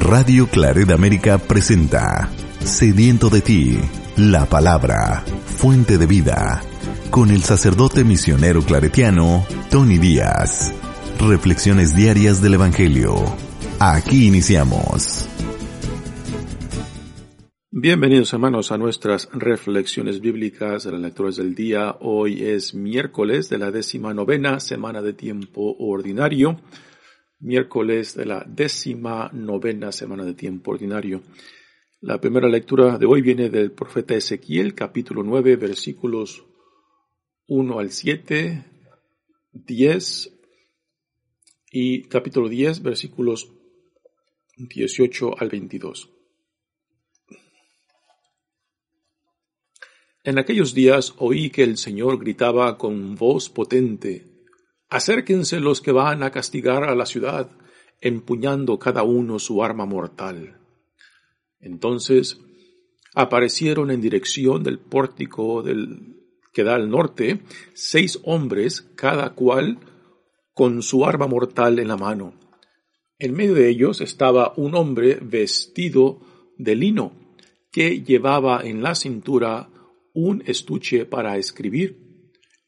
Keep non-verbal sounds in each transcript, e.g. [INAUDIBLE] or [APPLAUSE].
Radio Claret América presenta Sediento de ti, la palabra, fuente de vida, con el sacerdote misionero claretiano Tony Díaz. Reflexiones diarias del Evangelio. Aquí iniciamos. Bienvenidos hermanos a nuestras reflexiones bíblicas de las lecturas del día. Hoy es miércoles de la décima novena semana de tiempo ordinario. Miércoles de la décima novena semana de tiempo ordinario. La primera lectura de hoy viene del profeta Ezequiel, capítulo 9, versículos 1 al 7, 10 y capítulo 10, versículos 18 al 22. En aquellos días oí que el Señor gritaba con voz potente, Acérquense los que van a castigar a la ciudad, empuñando cada uno su arma mortal. Entonces aparecieron en dirección del pórtico del, que da al norte seis hombres, cada cual con su arma mortal en la mano. En medio de ellos estaba un hombre vestido de lino, que llevaba en la cintura un estuche para escribir.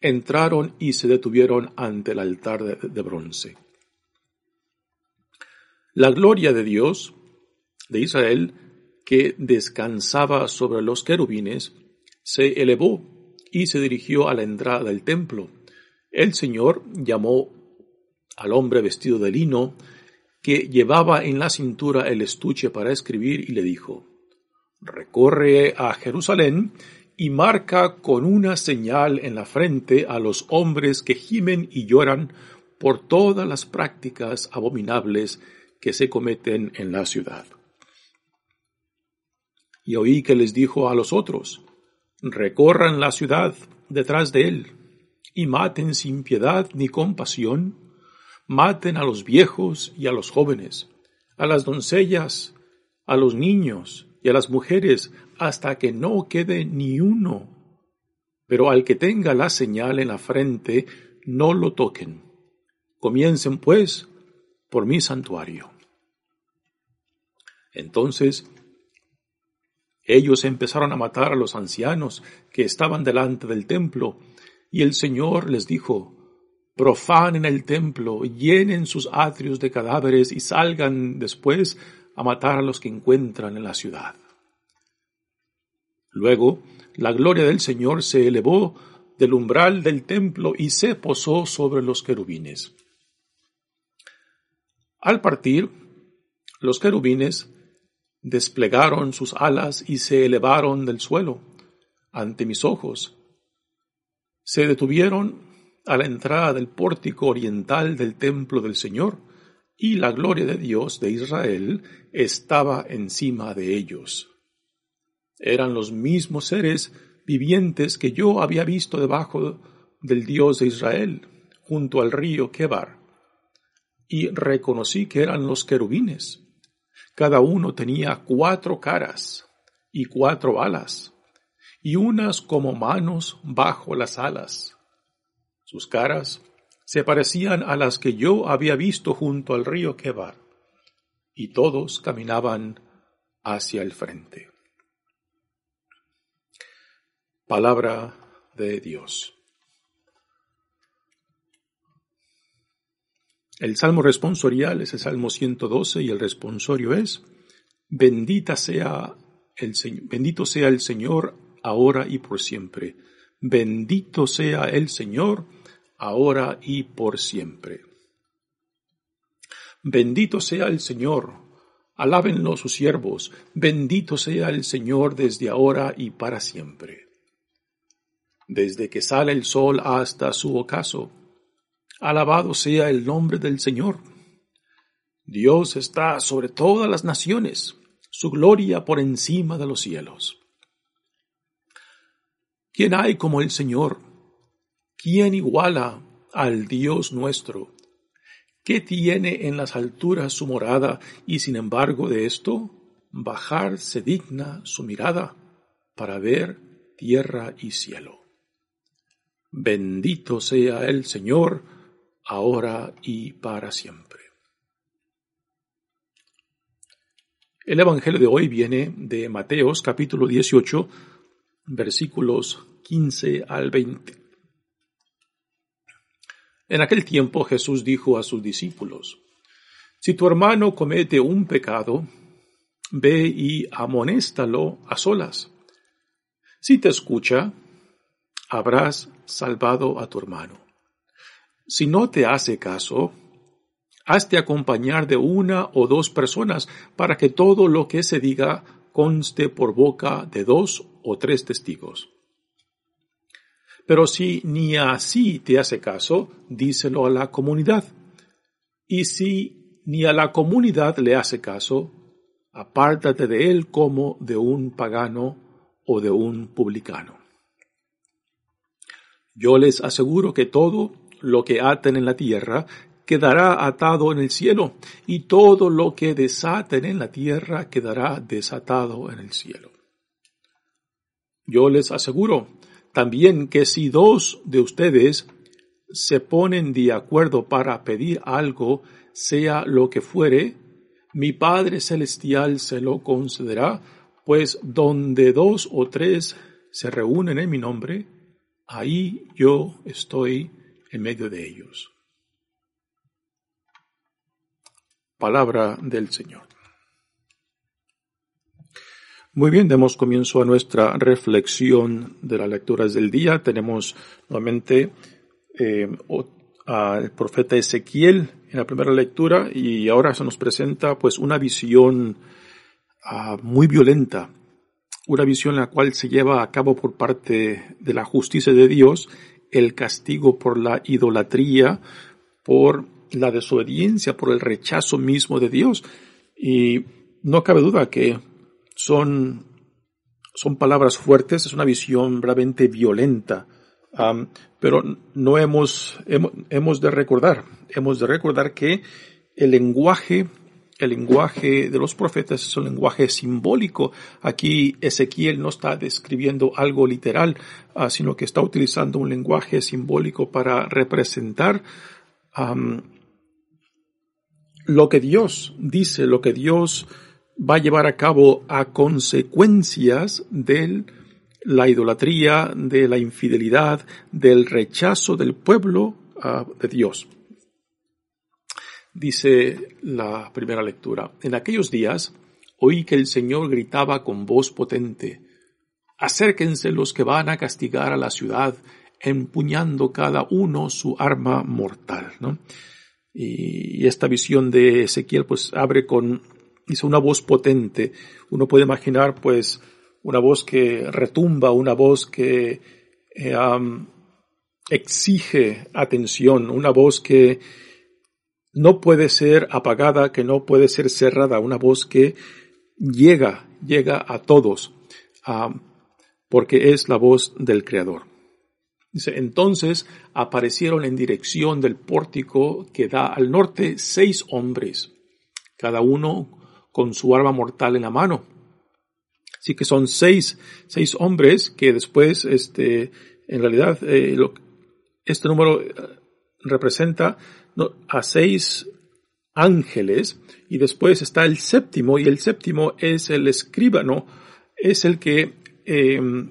Entraron y se detuvieron ante el altar de, bronce. La gloria de Dios, de Israel, que descansaba sobre los querubines, se elevó y se dirigió a la entrada del templo. El Señor llamó al hombre vestido de lino, que llevaba en la cintura el estuche para escribir, y le dijo, Recorre a Jerusalén y marca con una señal en la frente a los hombres que gimen y lloran por todas las prácticas abominables que se cometen en la ciudad. Y oí que les dijo a los otros, recorran la ciudad detrás de él, y maten sin piedad ni compasión, maten a los viejos y a los jóvenes, a las doncellas, a los niños y a las mujeres, hasta que no quede ni uno. Pero al que tenga la señal en la frente, no lo toquen. Comiencen, pues, por mi santuario. Entonces ellos empezaron a matar a los ancianos que estaban delante del templo, y el Señor les dijo, profanen el templo, llenen sus atrios de cadáveres y salgan después a matar a los que encuentran en la ciudad. Luego, la gloria del Señor se elevó del umbral del templo y se posó sobre los querubines. Al partir, los querubines desplegaron sus alas y se elevaron del suelo ante mis ojos. Se detuvieron a la entrada del pórtico oriental del templo del Señor, y la gloria de Dios de Israel estaba encima de ellos. Eran los mismos seres vivientes que yo había visto debajo del Dios de Israel, junto al río Kebar, y reconocí que eran los querubines cada uno tenía cuatro caras y cuatro alas, y unas como manos bajo las alas. Sus caras se parecían a las que yo había visto junto al río Kebar, y todos caminaban hacia el frente. Palabra de Dios. El salmo responsorial es el salmo 112 y el responsorio es, bendita sea el bendito sea el Señor ahora y por siempre. Bendito sea el Señor ahora y por siempre. Bendito sea el Señor, alábenlo sus siervos, bendito sea el Señor desde ahora y para siempre. Desde que sale el sol hasta su ocaso, Alabado sea el nombre del Señor. Dios está sobre todas las naciones, su gloria por encima de los cielos. ¿Quién hay como el Señor? ¿Quién iguala al Dios nuestro? ¿Qué tiene en las alturas su morada y sin embargo de esto bajar se digna su mirada para ver tierra y cielo? Bendito sea el Señor, ahora y para siempre. El Evangelio de hoy viene de Mateos capítulo 18, versículos 15 al 20. En aquel tiempo Jesús dijo a sus discípulos, Si tu hermano comete un pecado, ve y amonéstalo a solas. Si te escucha, habrás salvado a tu hermano. Si no te hace caso, hazte acompañar de una o dos personas para que todo lo que se diga conste por boca de dos o tres testigos. Pero si ni así te hace caso, díselo a la comunidad. Y si ni a la comunidad le hace caso, apártate de él como de un pagano o de un publicano. Yo les aseguro que todo lo que aten en la tierra quedará atado en el cielo, y todo lo que desaten en la tierra quedará desatado en el cielo. Yo les aseguro también que si dos de ustedes se ponen de acuerdo para pedir algo, sea lo que fuere, mi Padre Celestial se lo concederá, pues donde dos o tres se reúnen en mi nombre, ahí yo estoy en medio de ellos. Palabra del Señor. Muy bien, demos comienzo a nuestra reflexión de las lecturas del día. Tenemos nuevamente eh, al profeta Ezequiel en la primera lectura y ahora se nos presenta pues una visión ah, muy violenta, una visión la cual se lleva a cabo por parte de la justicia de Dios el castigo por la idolatría, por la desobediencia, por el rechazo mismo de Dios. Y no cabe duda que son, son palabras fuertes, es una visión realmente violenta pero no hemos, hemos, de recordar, hemos de recordar que el lenguaje, el lenguaje de los profetas es un lenguaje simbólico. Aquí Ezequiel no está describiendo algo literal, ah, sino que está utilizando un lenguaje simbólico para representar lo que Dios dice, lo que Dios va a llevar a cabo a consecuencias del la idolatría, de la infidelidad, del rechazo del pueblo ah, de Dios. Dice la primera lectura, en aquellos días oí que el Señor gritaba con voz potente, acérquense los que van a castigar a la ciudad, empuñando cada uno su arma mortal. Y esta visión de Ezequiel pues abre con, dice, una voz potente. Uno puede imaginar pues una voz que retumba, una voz que eh, exige atención, una voz que no puede ser apagada, que no puede ser cerrada, una voz que llega, llega a todos, porque es la voz del Creador. Dice, entonces aparecieron en dirección del pórtico que da al norte seis hombres, cada uno con su arma mortal en la mano. Así que son seis, seis hombres que después, este, en realidad, eh, este número eh, representa a seis ángeles y después está el séptimo y el séptimo es el escribano, es el que em,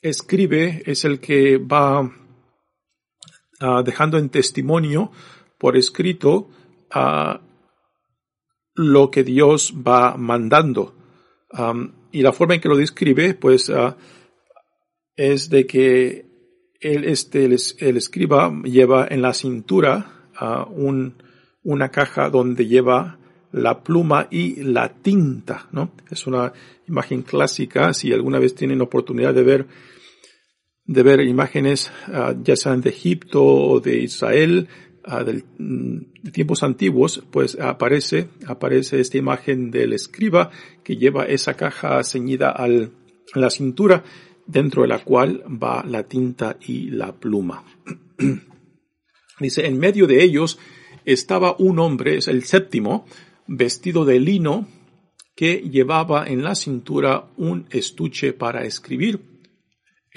escribe, es el que va ah, dejando en testimonio por escrito a lo que Dios va mandando. y la forma en que lo describe, pues, ah, es de que él, este, el, escriba lleva en la cintura uh, un, una caja donde lleva la pluma y la tinta, ¿no? Es una imagen clásica, si alguna vez tienen oportunidad de ver, de ver imágenes, ah, ya sean de Egipto o de Israel, Mm, de tiempos antiguos, pues aparece, aparece esta imagen del escriba que lleva esa caja ceñida al, a la cintura, dentro de la cual va la tinta y la pluma. [CLEARS THROAT] Dice, en medio de ellos estaba un hombre, es el séptimo, vestido de lino, que llevaba en la cintura un estuche para escribir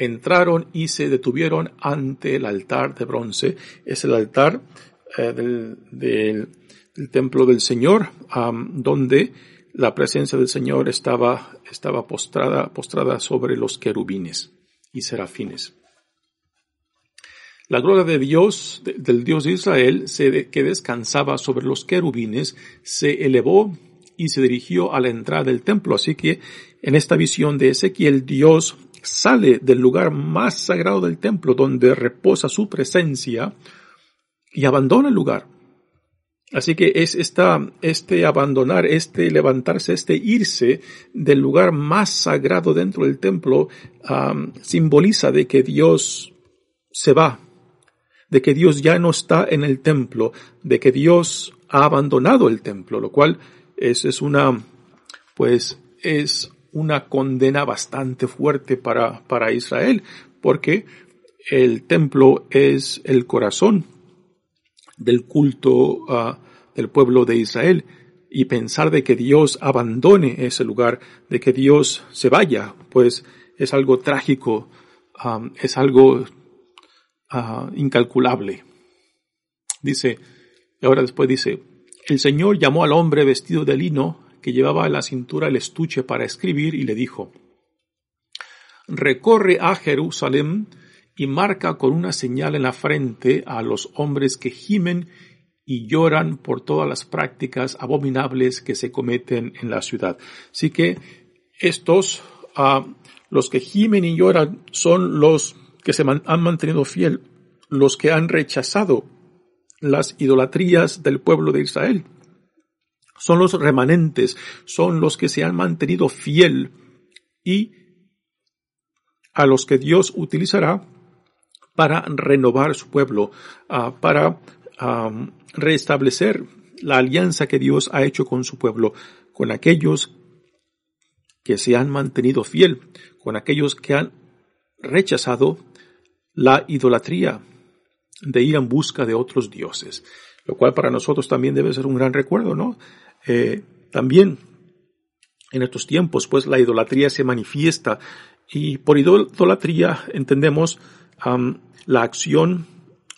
entraron y se detuvieron ante el altar de bronce. Es el altar eh, del, el templo del Señor, donde la presencia del Señor estaba, estaba postrada, postrada sobre los querubines y serafines. La gloria de Dios, del Dios de Israel, que descansaba sobre los querubines, se elevó y se dirigió a la entrada del templo. Así que en esta visión de Ezequiel, Dios sale del lugar más sagrado del templo, donde reposa su presencia, y abandona el lugar. Así que es esta, este abandonar, este levantarse, este irse del lugar más sagrado dentro del templo, simboliza de que Dios se va, de que Dios ya no está en el templo, de que Dios ha abandonado el templo, lo cual es, es una, pues, es una condena bastante fuerte para, para Israel, porque el templo es el corazón del culto uh, del pueblo de Israel y pensar de que Dios abandone ese lugar, de que Dios se vaya, pues es algo trágico, es algo uh, incalculable. Dice, ahora después dice, el Señor llamó al hombre vestido de lino que llevaba en la cintura el estuche para escribir y le dijo, Recorre a Jerusalem y marca con una señal en la frente a los hombres que gimen y lloran por todas las prácticas abominables que se cometen en la ciudad. Así que estos, uh, los que gimen y lloran, son los que se han mantenido fiel, los que han rechazado las idolatrías del pueblo de Israel. Son los remanentes, son los que se han mantenido fiel y a los que Dios utilizará para renovar su pueblo, uh, para restablecer la alianza que Dios ha hecho con su pueblo, con aquellos que se han mantenido fiel, con aquellos que han rechazado la idolatría de ir en busca de otros dioses, lo cual para nosotros también debe ser un gran recuerdo, ¿no? Eh, también en estos tiempos, pues la idolatría se manifiesta y por idolatría entendemos la acción,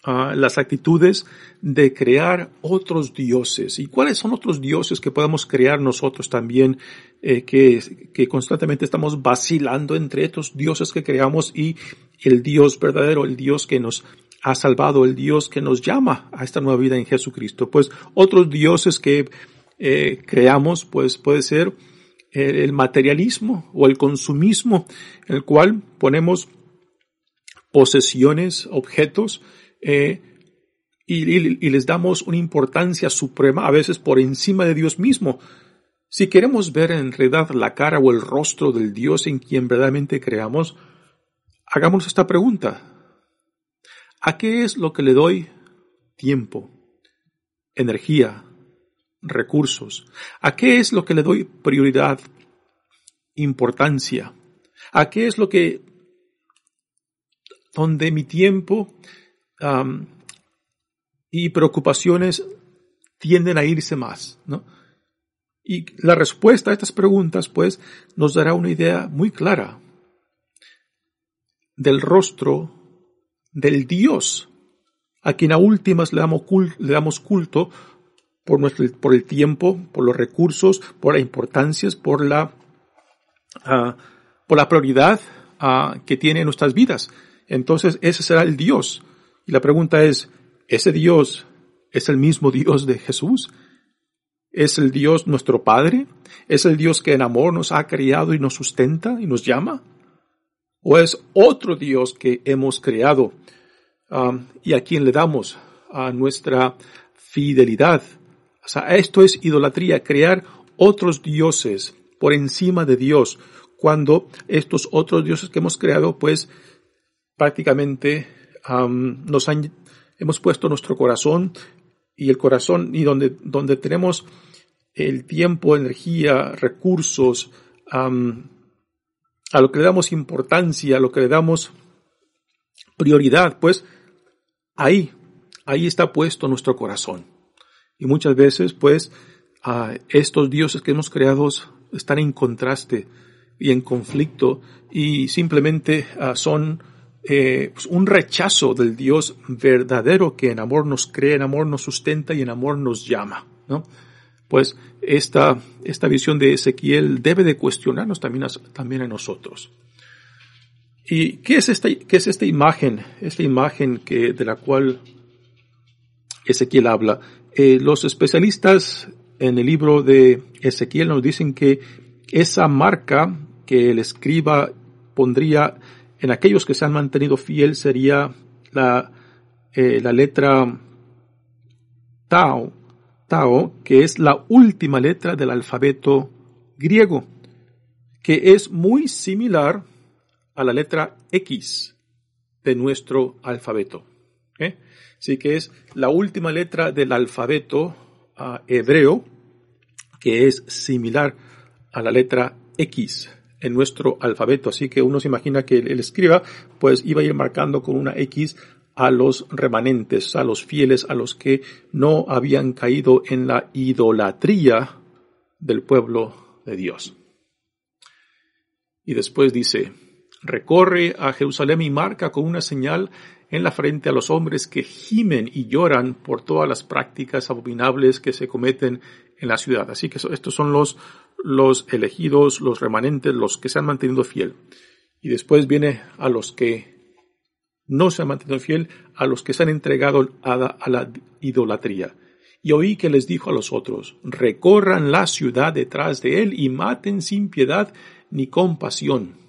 uh, las actitudes de crear otros dioses. ¿Y cuáles son otros dioses que podemos crear nosotros también, eh, que, que constantemente estamos vacilando entre estos dioses que creamos y el Dios verdadero, el Dios que nos ha salvado, el Dios que nos llama a esta nueva vida en Jesucristo? Pues otros dioses que eh, creamos, pues puede ser el materialismo o el consumismo, en el cual ponemos posesiones, objetos, eh, y, les damos una importancia suprema, a veces por encima de Dios mismo. Si queremos ver en realidad la cara o el rostro del Dios en quien verdaderamente creamos, hagamos esta pregunta. ¿A qué es lo que le doy tiempo, energía, recursos? ¿A qué es lo que le doy prioridad, importancia? ¿A qué es lo que donde mi tiempo y preocupaciones tienden a irse más, ¿no? Y la respuesta a estas preguntas, pues, nos dará una idea muy clara del rostro del Dios, a quien a últimas le damos, culto, por, nuestro, por el tiempo, por los recursos, por las importancias, por la, ah, por la prioridad ah, que tiene en nuestras vidas. Entonces ese será el Dios. Y la pregunta es, ¿ese Dios es el mismo Dios de Jesús? ¿Es el Dios nuestro Padre? ¿Es el Dios que en amor nos ha criado y nos sustenta y nos llama? ¿O es otro Dios que hemos creado y a quien le damos a nuestra fidelidad? O sea, esto es idolatría, crear otros dioses por encima de Dios, cuando estos otros dioses que hemos creado, pues prácticamente nos han, hemos puesto nuestro corazón y el corazón y donde, donde tenemos el tiempo, energía, recursos, a lo que le damos importancia, a lo que le damos prioridad, pues ahí, ahí está puesto nuestro corazón. Y muchas veces, pues, estos dioses que hemos creado están en contraste y en conflicto y simplemente ah, son eh, pues, un rechazo del Dios verdadero que en amor nos cree, en amor nos sustenta y en amor nos llama. ¿no? Pues esta, esta visión de Ezequiel debe de cuestionarnos también, también a nosotros. ¿Y qué es esta, qué es esta imagen? Esta imagen que, de la cual Ezequiel habla. Eh, los especialistas en el libro de Ezequiel nos dicen que esa marca que el escriba pondría en aquellos que se han mantenido fiel sería la, eh, la letra Tao, Tao, que es la última letra del alfabeto griego, que es muy similar a la letra X de nuestro alfabeto. ¿eh? Así que es la última letra del alfabeto uh, hebreo, que es similar a la letra X en nuestro alfabeto. Así que uno se imagina que el, escriba pues iba a ir marcando con una X a los remanentes, a los fieles, a los que no habían caído en la idolatría del pueblo de Dios. Y después dice, recorre a Jerusalén y marca con una señal en la frente a los hombres que gimen y lloran por todas las prácticas abominables que se cometen en la ciudad. Así que estos son los, los elegidos, los remanentes, los que se han mantenido fiel. Y después viene a los que no se han mantenido fiel, a los que se han entregado a la idolatría. Y oí que les dijo a los otros, recorran la ciudad detrás de él y maten sin piedad ni compasión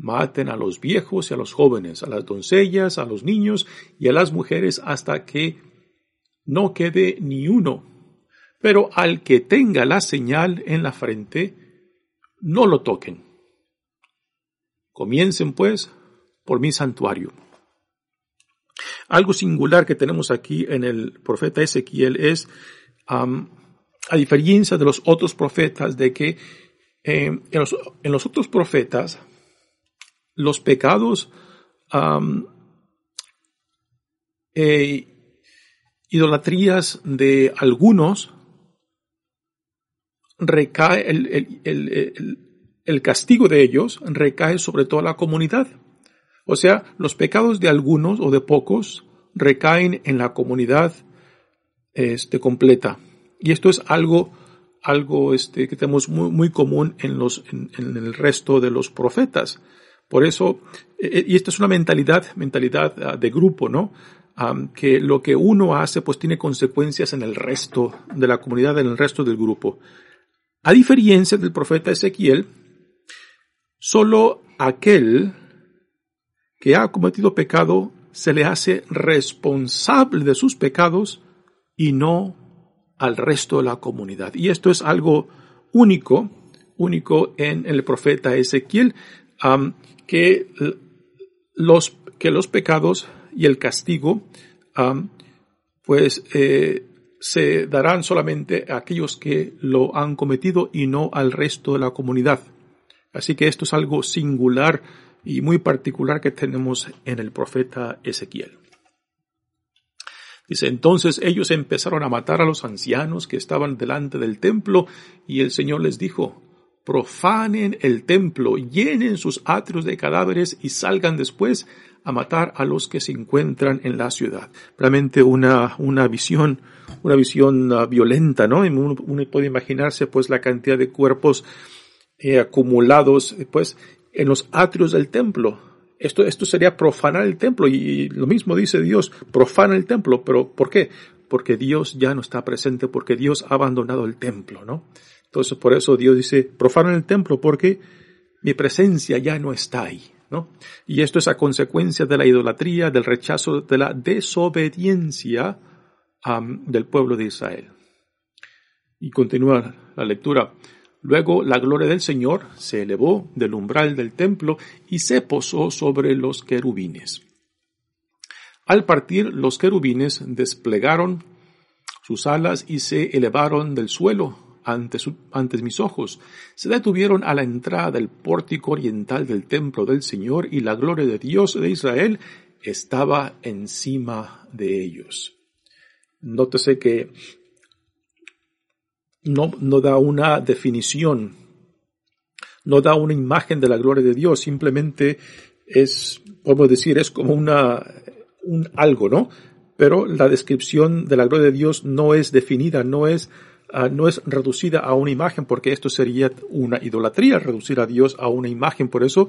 Maten a los viejos y a los jóvenes, a las doncellas, a los niños y a las mujeres hasta que no quede ni uno. Pero al que tenga la señal en la frente, no lo toquen. Comiencen pues por mi santuario. Algo singular que tenemos aquí en el profeta Ezequiel es, a diferencia de los otros profetas, de que eh, en, los, otros profetas los pecados e idolatrías de algunos recae el, castigo de ellos recae sobre toda la comunidad. O sea, los pecados de algunos o de pocos recaen en la comunidad este, completa. Y esto es algo, algo este, que tenemos muy, muy común en, los, en el resto de los profetas. Por eso, eh, y esta es una mentalidad, mentalidad ah, de grupo, ¿no? que lo que uno hace pues tiene consecuencias en el resto de la comunidad, en el resto del grupo. A diferencia del profeta Ezequiel, solo aquel que ha cometido pecado se le hace responsable de sus pecados y no al resto de la comunidad. Y esto es algo único, único en el profeta Ezequiel que los, que los pecados y el castigo, pues, eh, se darán solamente a aquellos que lo han cometido y no al resto de la comunidad. Así que esto es algo singular y muy particular que tenemos en el profeta Ezequiel. Dice, entonces ellos empezaron a matar a los ancianos que estaban delante del templo y el Señor les dijo, profanen el templo, llenen sus atrios de cadáveres y salgan después a matar a los que se encuentran en la ciudad. Realmente una, una visión, una visión uh, violenta, ¿no? Uno, puede imaginarse pues la cantidad de cuerpos eh, acumulados pues en los atrios del templo. Esto, esto sería profanar el templo y lo mismo dice Dios, profana el templo, pero ¿por qué? Porque Dios ya no está presente, porque Dios ha abandonado el templo, ¿no? Entonces por eso Dios dice, profanan el templo porque mi presencia ya no está ahí, ¿no? Y esto es a consecuencia de la idolatría, del rechazo, de la desobediencia del pueblo de Israel. Y continúa la lectura. Luego la gloria del Señor se elevó del umbral del templo y se posó sobre los querubines. Al partir, los querubines desplegaron sus alas y se elevaron del suelo ante, mis ojos. Se detuvieron a la entrada del pórtico oriental del templo del Señor y la gloria de Dios de Israel estaba encima de ellos. Nótese que no, no da una definición, no da una imagen de la gloria de Dios, simplemente es, podemos decir, es como una, un algo, ¿no? pero la descripción de la gloria de Dios no es definida, no es Ah, no es reducida a una imagen porque esto sería una idolatría, reducir a Dios a una imagen. Por eso,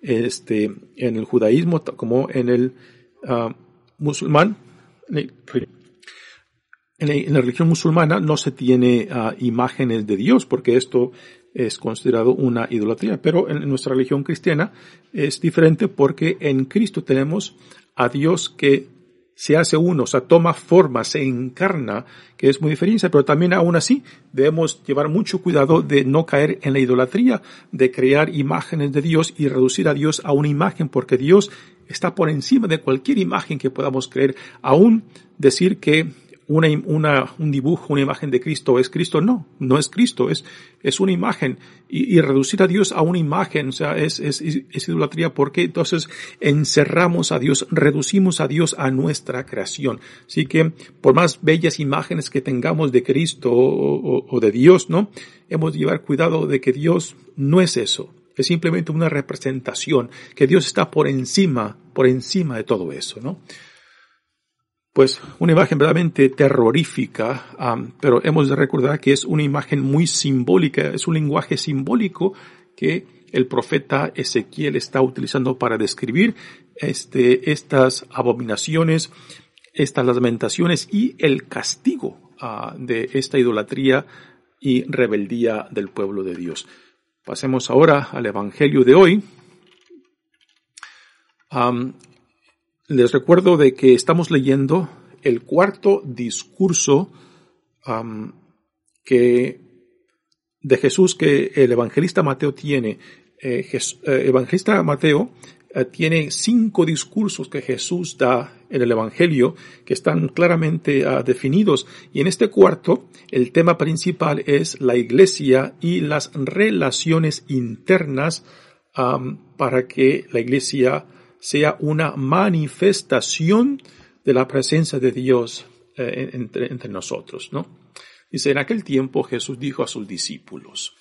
este, en el judaísmo como en el uh, musulmán, en, la, religión musulmana no se tiene uh, imágenes de Dios porque esto es considerado una idolatría. Pero en nuestra religión cristiana es diferente porque en Cristo tenemos a Dios que se hace uno, o sea, toma forma, se encarna, que es muy diferente, pero también aún así debemos llevar mucho cuidado de no caer en la idolatría, de crear imágenes de Dios y reducir a Dios a una imagen, porque Dios está por encima de cualquier imagen que podamos creer, aún decir que un dibujo, una imagen de Cristo es Cristo. No, no es Cristo, es, es una imagen. Y, y reducir a Dios a una imagen, o sea, es, es, es, idolatría porque entonces encerramos a Dios, reducimos a Dios a nuestra creación. Así que por más bellas imágenes que tengamos de Cristo o, o de Dios, ¿no? Hemos de llevar cuidado de que Dios no es eso es simplemente una representación, que Dios está por encima, por encima de todo eso, ¿no? Pues una imagen verdaderamente terrorífica, pero hemos de recordar que es una imagen muy simbólica, es un lenguaje simbólico que el profeta Ezequiel está utilizando para describir este, estas abominaciones, estas lamentaciones y el castigo ah, de esta idolatría y rebeldía del pueblo de Dios. Pasemos ahora al Evangelio de hoy. Les recuerdo de que estamos leyendo el cuarto discurso que de Jesús que el evangelista Mateo tiene. Eh, eh, evangelista Mateo eh, tiene cinco discursos que Jesús da en el Evangelio que están claramente ah, definidos. Y en este cuarto, el tema principal es la iglesia y las relaciones internas para que la iglesia sea una manifestación de la presencia de Dios eh, entre, nosotros, ¿no? Dice, en aquel tiempo Jesús dijo a sus discípulos,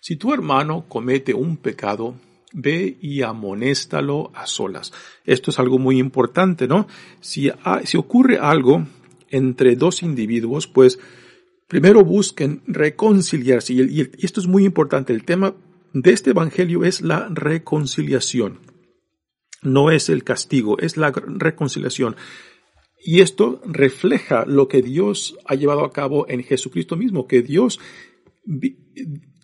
si tu hermano comete un pecado, ve y amonéstalo a solas. Esto es algo muy importante, ¿no? Si, si ocurre algo entre dos individuos, pues primero busquen reconciliarse. y esto es muy importante. El tema de este evangelio es la reconciliación no es el castigo, es la reconciliación. Y esto refleja lo que Dios ha llevado a cabo en Jesucristo mismo, que Dios,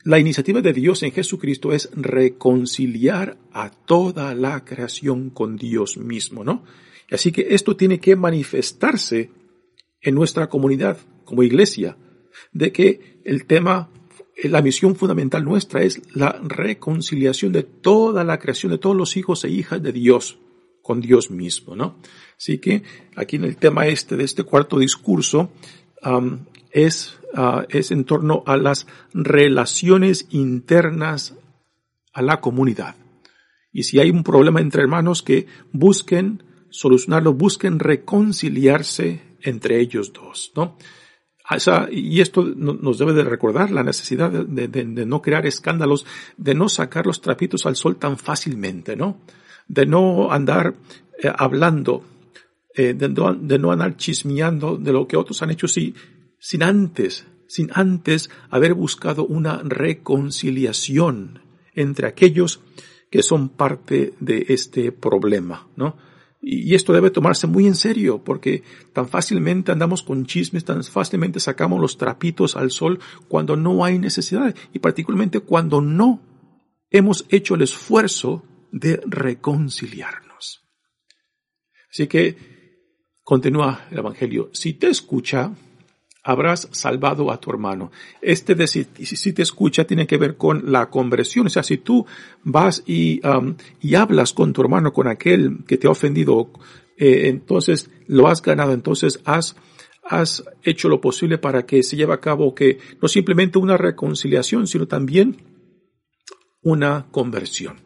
la iniciativa de Dios en Jesucristo es reconciliar a toda la creación con Dios mismo, ¿no? Así que esto tiene que manifestarse en nuestra comunidad como iglesia, de que el tema la misión fundamental nuestra es la reconciliación de toda la creación, de todos los hijos e hijas de Dios con Dios mismo, ¿no? Así que aquí en el tema este de este cuarto discurso es, ah, es en torno a las relaciones internas a la comunidad. Y si hay un problema entre hermanos que busquen solucionarlo, busquen reconciliarse entre ellos dos, ¿no? Y esto nos debe de recordar la necesidad de, no crear escándalos, de no sacar los trapitos al sol tan fácilmente, ¿no? De no andar eh, hablando, eh, de, no, andar chismeando de lo que otros han hecho sin antes, sin antes haber buscado una reconciliación entre aquellos que son parte de este problema, ¿no? Y esto debe tomarse muy en serio, porque tan fácilmente andamos con chismes, tan fácilmente sacamos los trapitos al sol cuando no hay necesidad, y particularmente cuando no hemos hecho el esfuerzo de reconciliarnos. Así que continúa el Evangelio. Si te escucha, habrás salvado a tu hermano. Este decir, si te escucha tiene que ver con la conversión. O sea, si tú vas y, um, y hablas con tu hermano, con aquel que te ha ofendido, eh, entonces lo has ganado, entonces has, has hecho lo posible para que se lleve a cabo que no simplemente una reconciliación, sino también una conversión.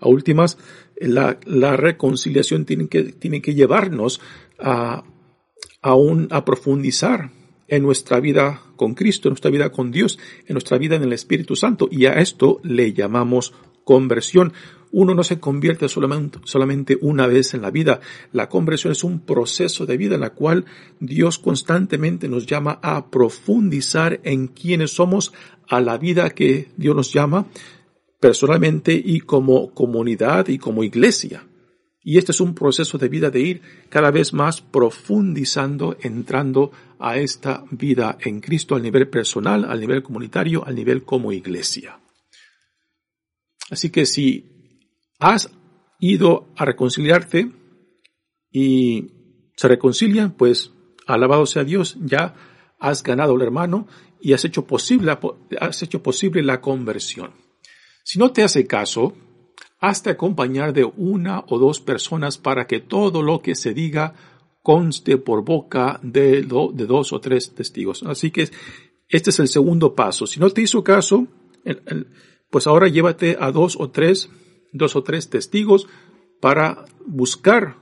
A últimas, la, la reconciliación tiene que, tiene que llevarnos a, a, un, a profundizar en nuestra vida con Cristo, en nuestra vida con Dios, en nuestra vida en el Espíritu Santo. Y a esto le llamamos conversión. uno no se convierte solamente, solamente una vez en la vida. La conversión es un proceso de vida en la cual Dios constantemente nos llama a profundizar en quienes somos, a la vida que Dios nos llama personalmente y como comunidad y como iglesia. Y este es un proceso de vida de ir cada vez más profundizando, entrando a esta vida en Cristo al nivel personal, al nivel comunitario, al nivel como iglesia. Así que si has ido a reconciliarte y se reconcilian, pues alabado sea Dios, ya has ganado al hermano y has hecho posible, has hecho posible la conversión. Si no te hace caso, hasta acompañar de una o dos personas para que todo lo que se diga conste por boca de, de dos o tres testigos. Así que este es el segundo paso. Si no te hizo caso, pues ahora llévate a dos o tres, dos o tres testigos para buscar,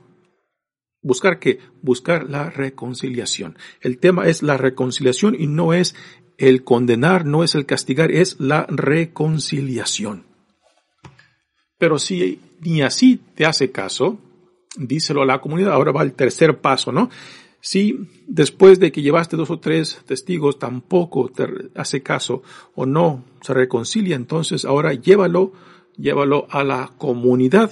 buscar qué? Buscar la reconciliación. El tema es la reconciliación y no es el condenar, no es el castigar, es la reconciliación. Pero si ni así te hace caso, díselo a la comunidad, ahora va el tercer paso, ¿no? Si después de que llevaste dos o tres testigos tampoco te hace caso o no se reconcilia, entonces ahora llévalo, llévalo a la comunidad.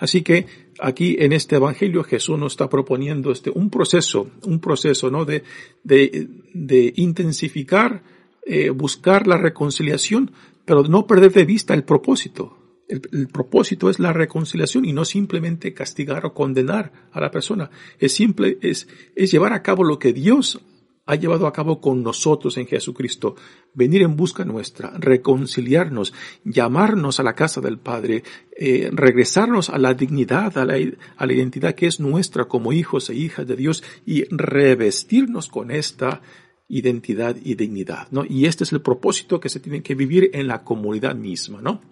Así que aquí en este evangelio Jesús nos está proponiendo este, un proceso, un proceso, ¿no? De, de, de intensificar, eh, buscar la reconciliación, pero no perder de vista el propósito el, propósito es la reconciliación y no simplemente castigar o condenar a la persona. Es simple, es, es llevar a cabo lo que Dios ha llevado a cabo con nosotros en Jesucristo, venir en busca nuestra, reconciliarnos, llamarnos a la casa del Padre, eh, regresarnos a la dignidad, a la, a la identidad que es nuestra como hijos e hijas de Dios y revestirnos con esta identidad y dignidad, ¿no? Y este es el propósito que se tiene que vivir en la comunidad misma, ¿no?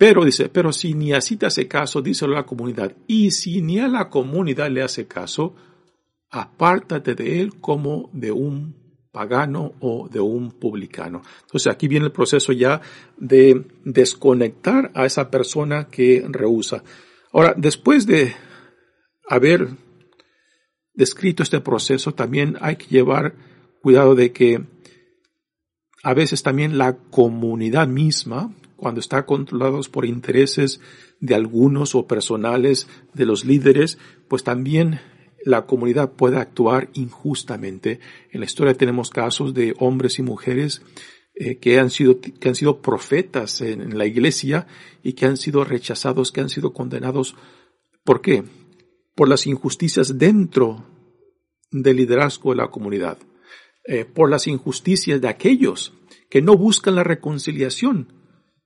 Pero dice, pero si ni así te hace caso, díselo a la comunidad. Y si ni a la comunidad le hace caso, apártate de él como de un pagano o de un publicano. Entonces aquí viene el proceso ya de desconectar a esa persona que rehúsa. Ahora, después de haber descrito este proceso, también hay que llevar cuidado de que a veces también la comunidad misma cuando está controlados por intereses de algunos o personales de los líderes, pues también la comunidad puede actuar injustamente. En la historia tenemos casos de hombres y mujeres eh, que han sido que han sido profetas en, la iglesia y que han sido rechazados, que han sido condenados. ¿Por qué? Por las injusticias dentro del liderazgo de la comunidad, eh, por las injusticias de aquellos que no buscan la reconciliación,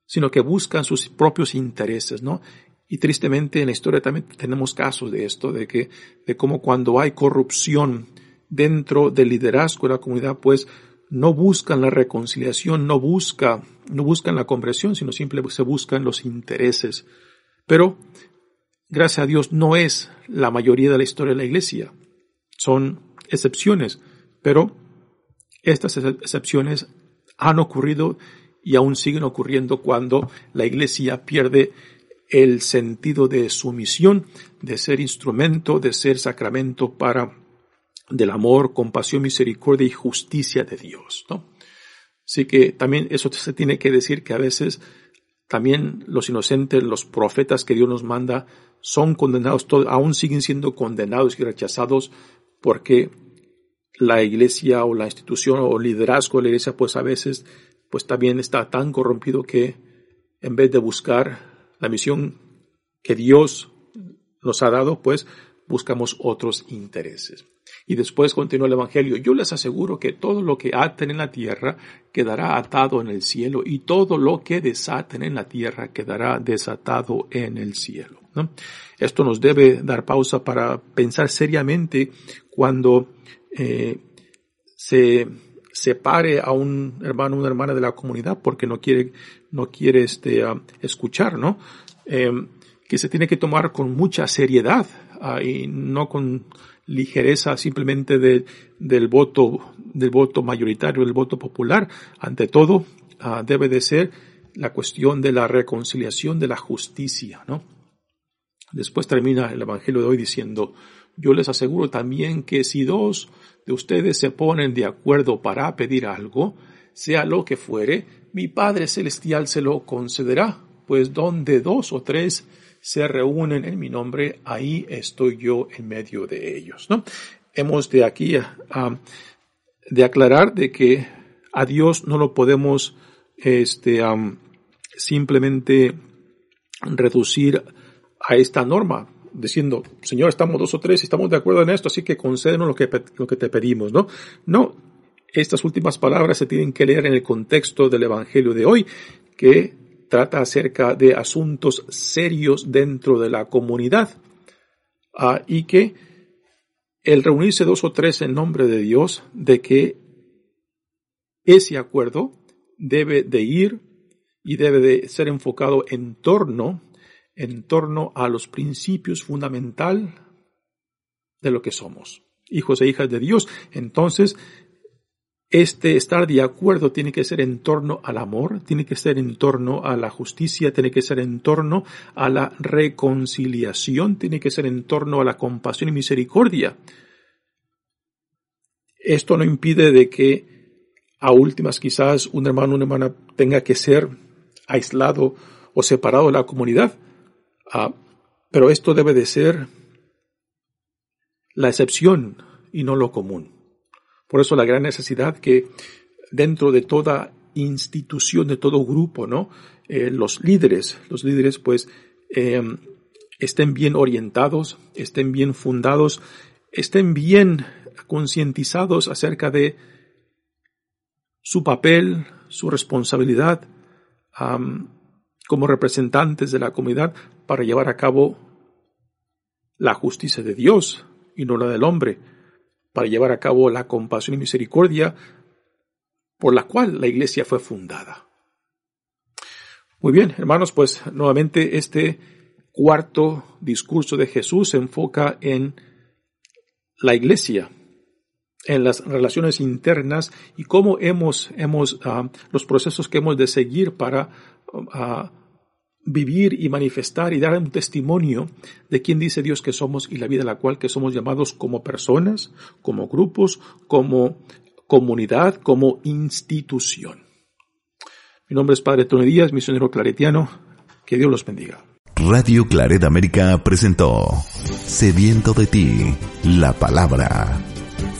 sino que buscan sus propios intereses, ¿no? Y tristemente en la historia también tenemos casos de esto, de que, de cómo cuando hay corrupción dentro del liderazgo de la comunidad, pues no buscan la reconciliación, no busca, no buscan la conversión, sino simplemente se buscan los intereses. Pero, gracias a Dios, no es la mayoría de la historia de la iglesia. Son excepciones, pero estas excepciones han ocurrido y aún siguen ocurriendo cuando la Iglesia pierde el sentido de su misión, de ser instrumento, de ser sacramento para del amor, compasión, misericordia y justicia de Dios, ¿no? Así que también eso se tiene que decir que a veces también los inocentes, los profetas que Dios nos manda, son condenados, aún siguen siendo condenados y rechazados porque la iglesia o la institución o liderazgo de la iglesia pues a veces pues también está tan corrompido que en vez de buscar la misión que Dios nos ha dado, pues buscamos otros intereses. Y después continúa el Evangelio. Yo les aseguro que todo lo que aten en la tierra quedará atado en el cielo y todo lo que desaten en la tierra quedará desatado en el cielo. Esto nos debe dar pausa para pensar seriamente cuando eh, se separe a un hermano o una hermana de la comunidad porque no quiere, no quiere este, ah, escuchar, ¿no? Em, que se tiene que tomar con mucha seriedad ah, y no con ligereza simplemente de, del voto, del voto mayoritario, del voto popular. Ante todo, ah, debe de ser la cuestión de la reconciliación de la justicia, ¿no? Después termina el Evangelio de hoy diciendo, yo les aseguro también que si dos de ustedes se ponen de acuerdo para pedir algo, sea lo que fuere, mi Padre Celestial se lo concederá, pues donde dos o tres se reúnen en mi nombre, ahí estoy yo en medio de ellos. ¿no? Hemos de aquí de aclarar de que a Dios no lo podemos este, simplemente reducir a esta norma, diciendo, Señor, estamos dos o tres y estamos de acuerdo en esto, así que concédenos lo que, lo que te pedimos, ¿no? No, estas últimas palabras se tienen que leer en el contexto del Evangelio de hoy, que trata acerca de asuntos serios dentro de la comunidad, ah, y que el reunirse dos o tres en nombre de Dios, de que ese acuerdo debe de ir y debe de ser enfocado en torno en torno a los principios fundamental de lo que somos, hijos e hijas de Dios. Entonces, este estar de acuerdo tiene que ser en torno al amor, tiene que ser en torno a la justicia, tiene que ser en torno a la reconciliación, tiene que ser en torno a la compasión y misericordia. Esto no impide de que a últimas quizás un hermano o una hermana tenga que ser aislado o separado de la comunidad. Ah, pero esto debe de ser la excepción y no lo común. Por eso la gran necesidad que dentro de toda institución, de todo grupo, ¿no? Eh, los líderes, los líderes pues em, estén bien orientados, estén bien fundados, estén bien concientizados acerca de su papel, su responsabilidad, como representantes de la comunidad para llevar a cabo la justicia de Dios y no la del hombre, para llevar a cabo la compasión y misericordia por la cual la iglesia fue fundada. Muy bien, hermanos, pues nuevamente este cuarto discurso de Jesús se enfoca en la iglesia, en las relaciones internas y cómo hemos, hemos ah, los procesos que hemos de seguir para a vivir y manifestar y dar un testimonio de quién dice Dios que somos y la vida a la cual que somos llamados como personas, como grupos, como comunidad, como institución. Mi nombre es Padre Tony Díaz, misionero claretiano. Que Dios los bendiga. Radio Claret América presentó Sediento de ti, la palabra